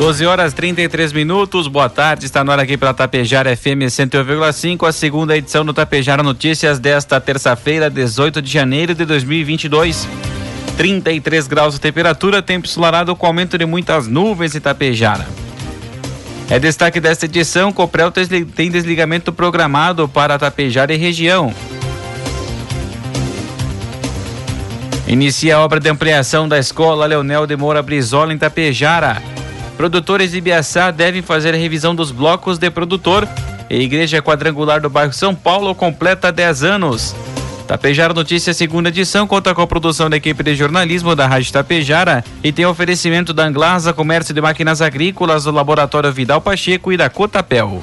12 horas 33 minutos, boa tarde, está no ar aqui pela Tapejara FM 101,5, a segunda edição do Tapejara Notícias desta terça-feira, 18 de janeiro de 2022. 33 graus de temperatura, tempo ensolarado com aumento de muitas nuvens em Tapejara. É destaque desta edição, Coprel tem desligamento programado para Tapejara e região. Inicia a obra de ampliação da escola Leonel de Moura Brizola em Tapejara. Produtores de Biaçá devem fazer a revisão dos blocos de produtor. A Igreja Quadrangular do bairro São Paulo completa 10 anos. Tapejara Notícias, segunda edição, conta com a produção da equipe de jornalismo da Rádio Tapejara e tem oferecimento da Anglasa Comércio de Máquinas Agrícolas, do Laboratório Vidal Pacheco e da Cotapel.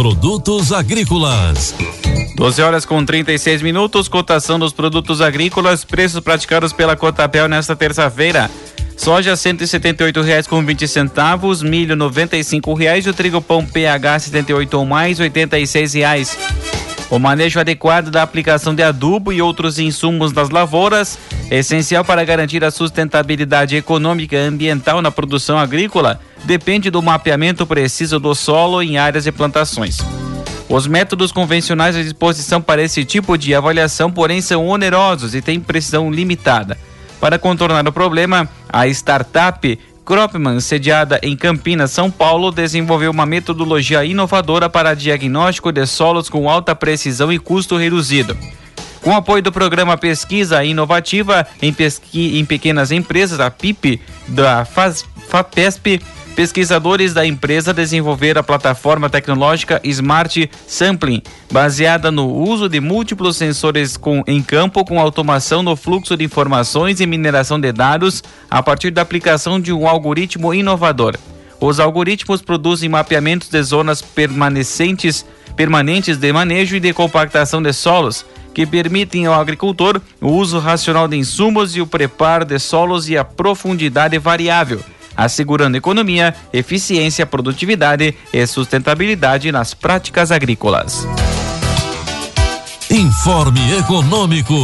Produtos agrícolas. 12 horas com 36 minutos, cotação dos produtos agrícolas, preços praticados pela Cotapel nesta terça-feira. Soja R$ 178,20 com 20 centavos, milho 95,00 reais, o trigo pão PH 78 ou mais R$ 86,00. O manejo adequado da aplicação de adubo e outros insumos das lavouras é essencial para garantir a sustentabilidade econômica e ambiental na produção agrícola. Depende do mapeamento preciso do solo em áreas de plantações. Os métodos convencionais à disposição para esse tipo de avaliação, porém, são onerosos e têm precisão limitada. Para contornar o problema, a startup Cropman, sediada em Campinas, São Paulo, desenvolveu uma metodologia inovadora para diagnóstico de solos com alta precisão e custo reduzido. Com apoio do programa Pesquisa Inovativa em, pesqui, em Pequenas Empresas, a PIP, da FAPESP, Pesquisadores da empresa desenvolveram a plataforma tecnológica Smart Sampling, baseada no uso de múltiplos sensores com, em campo com automação no fluxo de informações e mineração de dados a partir da aplicação de um algoritmo inovador. Os algoritmos produzem mapeamentos de zonas permanentes, permanentes de manejo e de compactação de solos, que permitem ao agricultor o uso racional de insumos e o preparo de solos e a profundidade variável assegurando economia, eficiência, produtividade e sustentabilidade nas práticas agrícolas. Informe Econômico.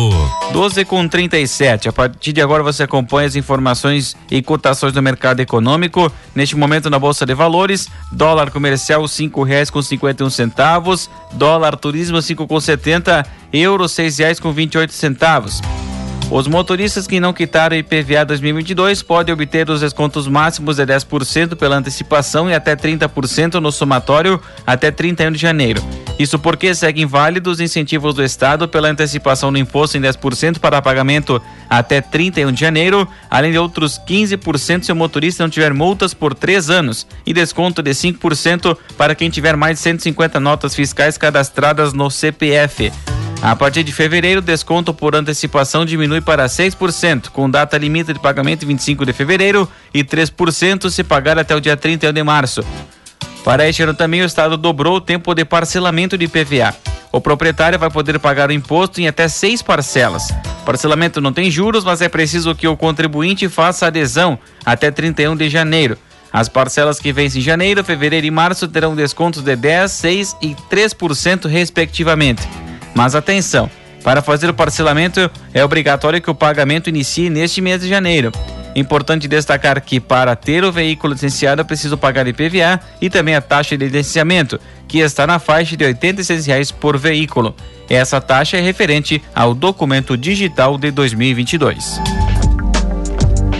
12 com 37. A partir de agora você acompanha as informações e cotações do mercado econômico. Neste momento na Bolsa de Valores, dólar comercial cinco reais com cinquenta e um centavos, dólar turismo cinco com setenta euro seis reais com vinte e oito centavos. Os motoristas que não quitaram IPVA 2022 podem obter os descontos máximos de 10% pela antecipação e até 30% no somatório até 31 de janeiro. Isso porque seguem válidos incentivos do Estado pela antecipação no imposto em 10% para pagamento até 31 de janeiro, além de outros 15% se o motorista não tiver multas por três anos e desconto de 5% para quem tiver mais de 150 notas fiscais cadastradas no CPF. A partir de fevereiro, o desconto por antecipação diminui para 6%, com data limite de pagamento 25 de fevereiro e 3% se pagar até o dia 31 de março. Para este ano também, o Estado dobrou o tempo de parcelamento de PVA. O proprietário vai poder pagar o imposto em até seis parcelas. O parcelamento não tem juros, mas é preciso que o contribuinte faça adesão até 31 de janeiro. As parcelas que vencem em janeiro, fevereiro e março terão descontos de 10, 6 e 3% respectivamente. Mas atenção, para fazer o parcelamento é obrigatório que o pagamento inicie neste mês de janeiro. Importante destacar que para ter o veículo licenciado é preciso pagar IPVA e também a taxa de licenciamento, que está na faixa de R$ 86 por veículo. Essa taxa é referente ao documento digital de 2022.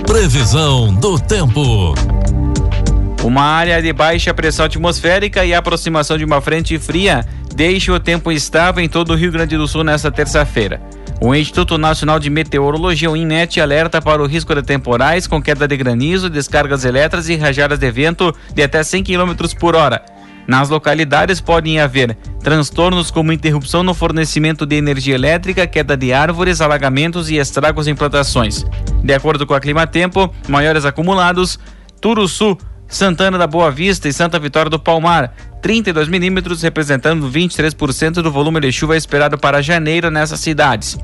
Previsão do tempo. Uma área de baixa pressão atmosférica e aproximação de uma frente fria deixa o tempo estável em todo o Rio Grande do Sul nesta terça-feira. O Instituto Nacional de Meteorologia, o INET, alerta para o risco de temporais com queda de granizo, descargas elétricas e rajadas de vento de até 100 km por hora. Nas localidades podem haver transtornos como interrupção no fornecimento de energia elétrica, queda de árvores, alagamentos e estragos em plantações. De acordo com a Clima Tempo, maiores acumulados, Turuçu, Santana da Boa Vista e Santa Vitória do Palmar, 32 milímetros, representando 23% do volume de chuva esperado para janeiro nessas cidades.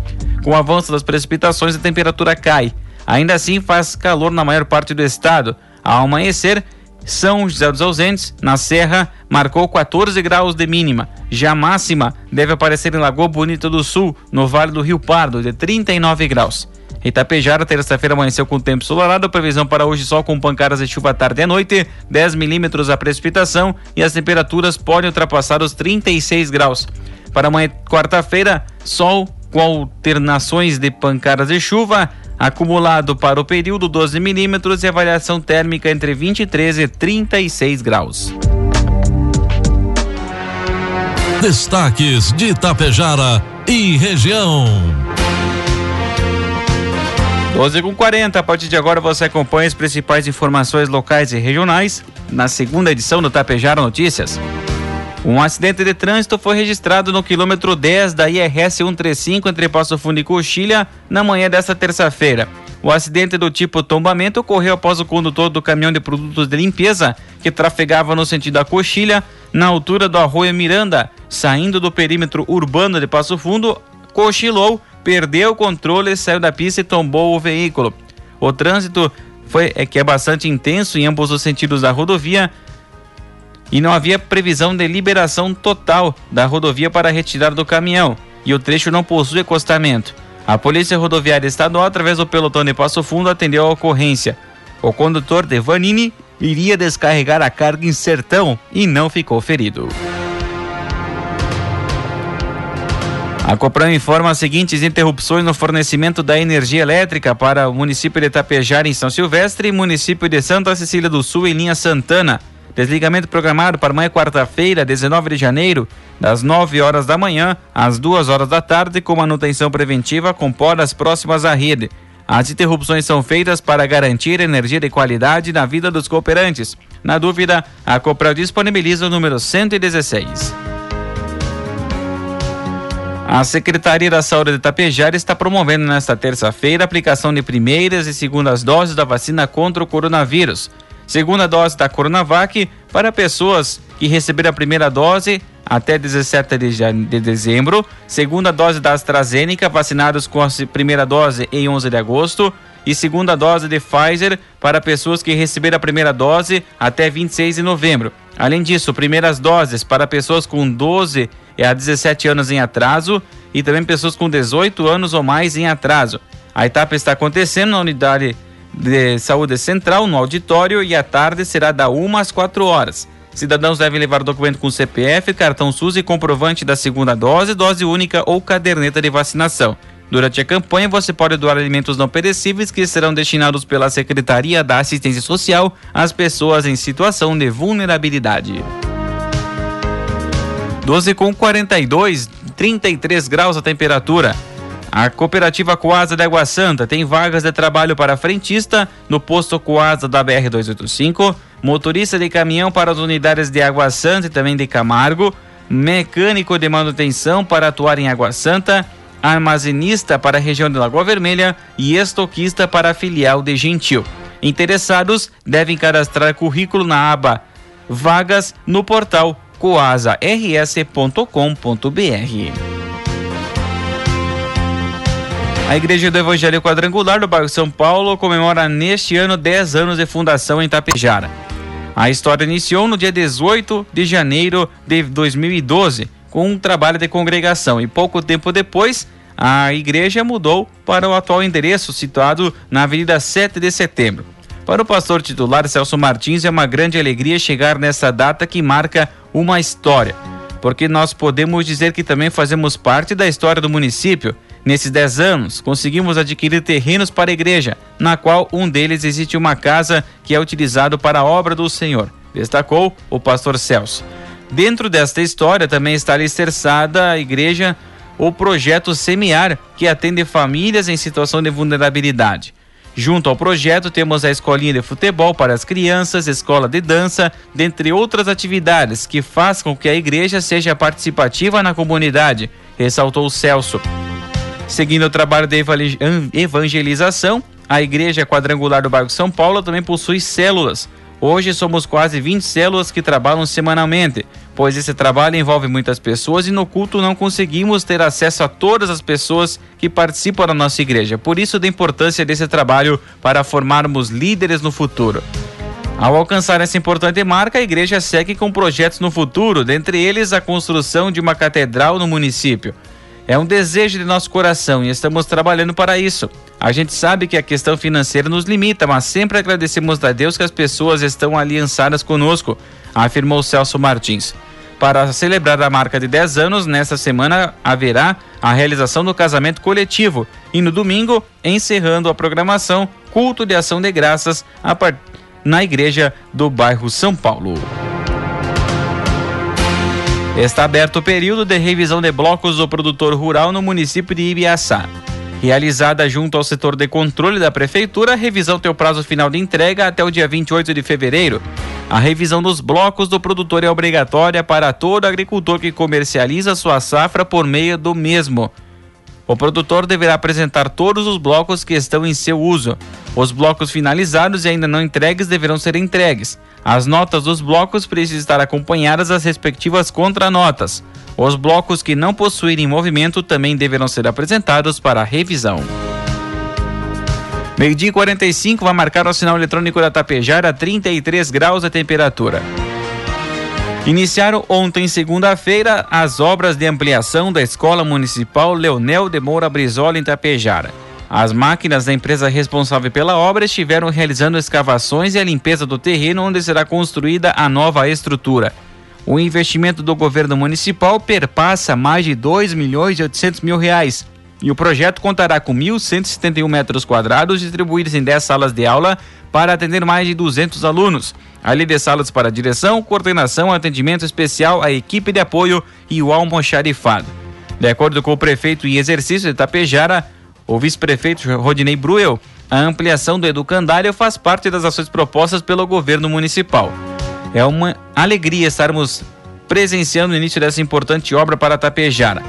Com o avanço das precipitações, a temperatura cai. Ainda assim, faz calor na maior parte do estado. Ao amanhecer, São José dos Ausentes, na Serra, marcou 14 graus de mínima. Já máxima deve aparecer em Lagoa Bonita do Sul, no Vale do Rio Pardo, de 39 graus. Itapejara, terça-feira amanheceu com tempo solarado, previsão para hoje sol com pancadas de chuva tarde e noite, 10 milímetros a precipitação e as temperaturas podem ultrapassar os 36 graus. Para amanhã, quarta-feira, sol com alternações de pancadas de chuva, acumulado para o período 12 milímetros e avaliação térmica entre 23 e 36 graus. Destaques de Itapejara e região. 12 com 40, a partir de agora você acompanha as principais informações locais e regionais na segunda edição do Tapejara Notícias. Um acidente de trânsito foi registrado no quilômetro 10 da IRS 135 entre Passo Fundo e Coxilha na manhã desta terça-feira. O acidente do tipo tombamento ocorreu após o condutor do caminhão de produtos de limpeza que trafegava no sentido da Coxilha, na altura do Arroio Miranda, saindo do perímetro urbano de Passo Fundo, cochilou perdeu o controle, saiu da pista e tombou o veículo. O trânsito foi é que é bastante intenso em ambos os sentidos da rodovia e não havia previsão de liberação total da rodovia para retirar do caminhão e o trecho não possui acostamento. A Polícia Rodoviária Estadual, através do pelotão de Passo Fundo, atendeu a ocorrência. O condutor de Vanini iria descarregar a carga em Sertão e não ficou ferido. A Copran informa as seguintes interrupções no fornecimento da energia elétrica para o município de Itapejara em São Silvestre e município de Santa Cecília do Sul em linha Santana. Desligamento programado para amanhã quarta-feira, 19 de janeiro, das 9 horas da manhã às 2 horas da tarde, com manutenção preventiva com podas próximas à rede. As interrupções são feitas para garantir energia de qualidade na vida dos cooperantes. Na dúvida, a Copran disponibiliza o número 116. A Secretaria da Saúde de Itapejara está promovendo nesta terça-feira a aplicação de primeiras e segundas doses da vacina contra o coronavírus. Segunda dose da Coronavac para pessoas que receberam a primeira dose até 17 de dezembro, segunda dose da AstraZeneca, vacinados com a primeira dose em 11 de agosto, e segunda dose de Pfizer para pessoas que receberam a primeira dose até 26 de novembro. Além disso, primeiras doses para pessoas com 12 a 17 anos em atraso e também pessoas com 18 anos ou mais em atraso. A etapa está acontecendo na unidade de saúde central, no auditório, e a tarde será da 1 às 4 horas. Cidadãos devem levar documento com CPF, cartão SUS e comprovante da segunda dose, dose única ou caderneta de vacinação. Durante a campanha, você pode doar alimentos não perecíveis que serão destinados pela Secretaria da Assistência Social às pessoas em situação de vulnerabilidade. 12 com 42, 33 graus a temperatura. A cooperativa Coasa de Água Santa tem vagas de trabalho para frentista no posto Coasa da BR 285 motorista de caminhão para as unidades de Água Santa e também de Camargo, mecânico de manutenção para atuar em Água Santa, armazenista para a região de Lagoa Vermelha e estoquista para a filial de Gentil. Interessados devem cadastrar currículo na aba Vagas no portal coasars.com.br. A Igreja do Evangelho Quadrangular do bairro São Paulo comemora neste ano 10 anos de fundação em Tapejara. A história iniciou no dia 18 de janeiro de 2012, com um trabalho de congregação, e pouco tempo depois a igreja mudou para o atual endereço situado na Avenida 7 de Setembro. Para o pastor titular Celso Martins, é uma grande alegria chegar nessa data que marca uma história, porque nós podemos dizer que também fazemos parte da história do município Nesses 10 anos, conseguimos adquirir terrenos para a igreja, na qual um deles existe uma casa que é utilizado para a obra do Senhor, destacou o pastor Celso. Dentro desta história também está alicerçada a igreja o projeto Semear, que atende famílias em situação de vulnerabilidade. Junto ao projeto temos a escolinha de futebol para as crianças, escola de dança, dentre outras atividades que faz com que a igreja seja participativa na comunidade, ressaltou Celso. Seguindo o trabalho de evangelização, a Igreja Quadrangular do Bairro São Paulo também possui células. Hoje somos quase 20 células que trabalham semanalmente, pois esse trabalho envolve muitas pessoas e no culto não conseguimos ter acesso a todas as pessoas que participam da nossa igreja. Por isso, da importância desse trabalho para formarmos líderes no futuro. Ao alcançar essa importante marca, a igreja segue com projetos no futuro, dentre eles a construção de uma catedral no município. É um desejo de nosso coração e estamos trabalhando para isso. A gente sabe que a questão financeira nos limita, mas sempre agradecemos a Deus que as pessoas estão aliançadas conosco, afirmou Celso Martins. Para celebrar a marca de 10 anos, nesta semana haverá a realização do casamento coletivo e no domingo, encerrando a programação, culto de ação de graças na igreja do bairro São Paulo. Está aberto o período de revisão de blocos do produtor rural no município de Ibiaçá. Realizada junto ao setor de controle da prefeitura, a revisão tem o prazo final de entrega até o dia 28 de fevereiro. A revisão dos blocos do produtor é obrigatória para todo agricultor que comercializa sua safra por meio do mesmo. O produtor deverá apresentar todos os blocos que estão em seu uso. Os blocos finalizados e ainda não entregues deverão ser entregues. As notas dos blocos precisam estar acompanhadas das respectivas contranotas. Os blocos que não possuírem movimento também deverão ser apresentados para revisão. Meio-dia 45 vai marcar o sinal eletrônico da Tapejara a 33 graus a temperatura. Iniciaram ontem, segunda-feira, as obras de ampliação da Escola Municipal Leonel de Moura Brizola em Tapejara. As máquinas da empresa responsável pela obra estiveram realizando escavações e a limpeza do terreno onde será construída a nova estrutura. O investimento do governo municipal perpassa mais de 2 milhões e 800 mil reais. E o projeto contará com 1.171 metros quadrados distribuídos em 10 salas de aula para atender mais de 200 alunos além de salas para direção, coordenação, atendimento especial, a equipe de apoio e o almoxarifado. De acordo com o prefeito em exercício de Tapejara, o vice-prefeito Rodinei Bruel, a ampliação do educandário faz parte das ações propostas pelo governo municipal. É uma alegria estarmos presenciando o início dessa importante obra para Tapejara.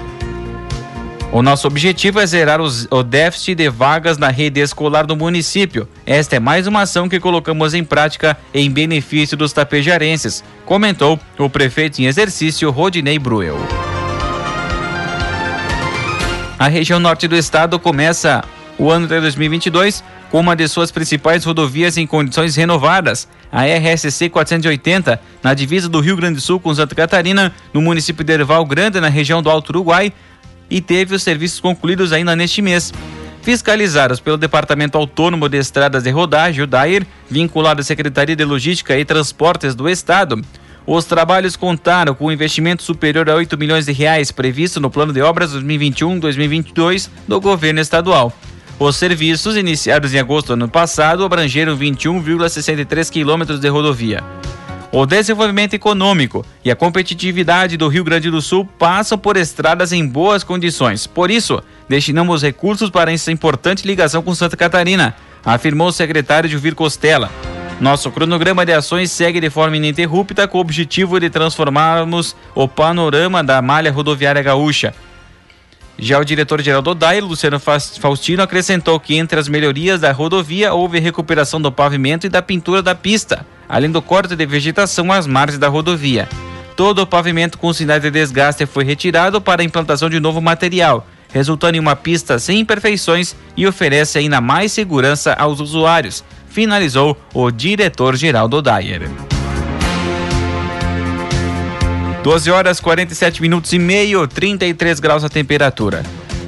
O nosso objetivo é zerar os, o déficit de vagas na rede escolar do município. Esta é mais uma ação que colocamos em prática em benefício dos tapejarenses, comentou o prefeito em exercício Rodinei Bruel. A região norte do estado começa o ano de 2022 com uma de suas principais rodovias em condições renovadas, a RSC 480, na divisa do Rio Grande do Sul com Santa Catarina, no município de Erval Grande, na região do Alto Uruguai, e teve os serviços concluídos ainda neste mês. Fiscalizados pelo Departamento Autônomo de Estradas de Rodagem, o DAIR, vinculado à Secretaria de Logística e Transportes do Estado, Os trabalhos contaram com um investimento superior a 8 milhões de reais previsto no plano de obras 2021-2022 do governo estadual. Os serviços, iniciados em agosto do ano passado, abrangeram 21,63 quilômetros de rodovia. O desenvolvimento econômico e a competitividade do Rio Grande do Sul passam por estradas em boas condições. Por isso, destinamos recursos para essa importante ligação com Santa Catarina, afirmou o secretário Juvir Costela. Nosso cronograma de ações segue de forma ininterrupta com o objetivo de transformarmos o panorama da malha rodoviária gaúcha. Já o diretor-geral do DAI, Luciano Faustino, acrescentou que entre as melhorias da rodovia houve recuperação do pavimento e da pintura da pista, além do corte de vegetação às margens da rodovia. Todo o pavimento com sinais de desgaste foi retirado para a implantação de novo material, resultando em uma pista sem imperfeições e oferece ainda mais segurança aos usuários, finalizou o diretor-geral do Dyer. 12 horas 47 minutos e meio, 33 graus a temperatura.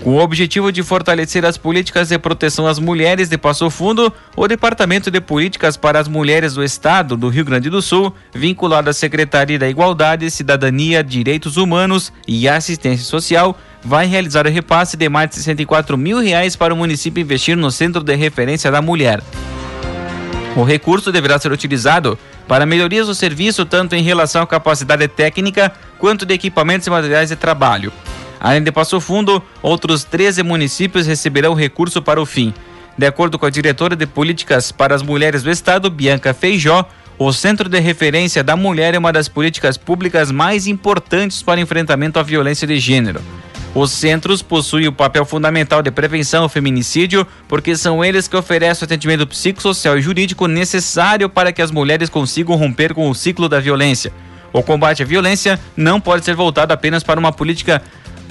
Com o objetivo de fortalecer as políticas de proteção às mulheres de Passo Fundo, o Departamento de Políticas para as Mulheres do Estado do Rio Grande do Sul, vinculado à Secretaria da Igualdade, Cidadania, Direitos Humanos e Assistência Social, vai realizar o repasse de mais de 64 mil reais para o município investir no Centro de Referência da Mulher. O recurso deverá ser utilizado para melhorias do serviço, tanto em relação à capacidade técnica quanto de equipamentos e materiais de trabalho. Além de Passo Fundo, outros 13 municípios receberão recurso para o fim. De acordo com a diretora de Políticas para as Mulheres do Estado, Bianca Feijó, o Centro de Referência da Mulher é uma das políticas públicas mais importantes para o enfrentamento à violência de gênero. Os centros possuem o papel fundamental de prevenção ao feminicídio, porque são eles que oferecem o atendimento psicossocial e jurídico necessário para que as mulheres consigam romper com o ciclo da violência. O combate à violência não pode ser voltado apenas para uma política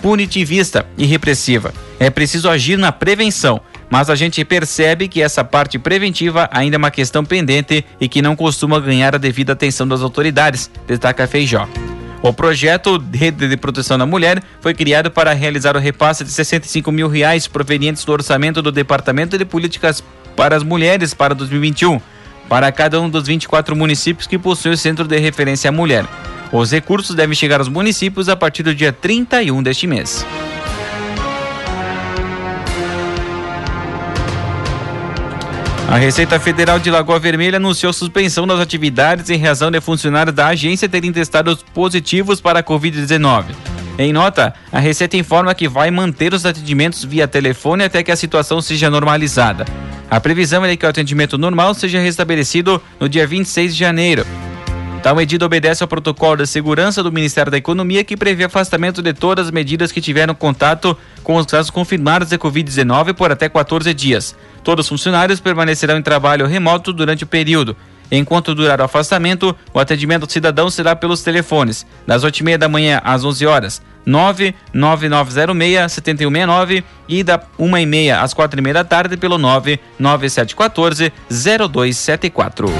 punitivista e repressiva. É preciso agir na prevenção, mas a gente percebe que essa parte preventiva ainda é uma questão pendente e que não costuma ganhar a devida atenção das autoridades, destaca Feijó. O projeto Rede de Proteção da Mulher foi criado para realizar o repasse de 65 mil reais provenientes do orçamento do Departamento de Políticas para as Mulheres para 2021, para cada um dos 24 municípios que possuem o Centro de Referência à Mulher. Os recursos devem chegar aos municípios a partir do dia 31 deste mês. A Receita Federal de Lagoa Vermelha anunciou suspensão das atividades em razão de funcionários da agência terem testados positivos para a Covid-19. Em nota, a Receita informa que vai manter os atendimentos via telefone até que a situação seja normalizada. A previsão é que o atendimento normal seja restabelecido no dia 26 de janeiro. Tal medida obedece ao protocolo de segurança do Ministério da Economia que prevê afastamento de todas as medidas que tiveram contato com os casos confirmados de Covid-19 por até 14 dias. Todos os funcionários permanecerão em trabalho remoto durante o período. Enquanto durar o afastamento, o atendimento ao cidadão será pelos telefones, das 8h30 da manhã às 11 horas, 99906-7169 e da 1h30 às 4h30 da tarde pelo 99714-0274.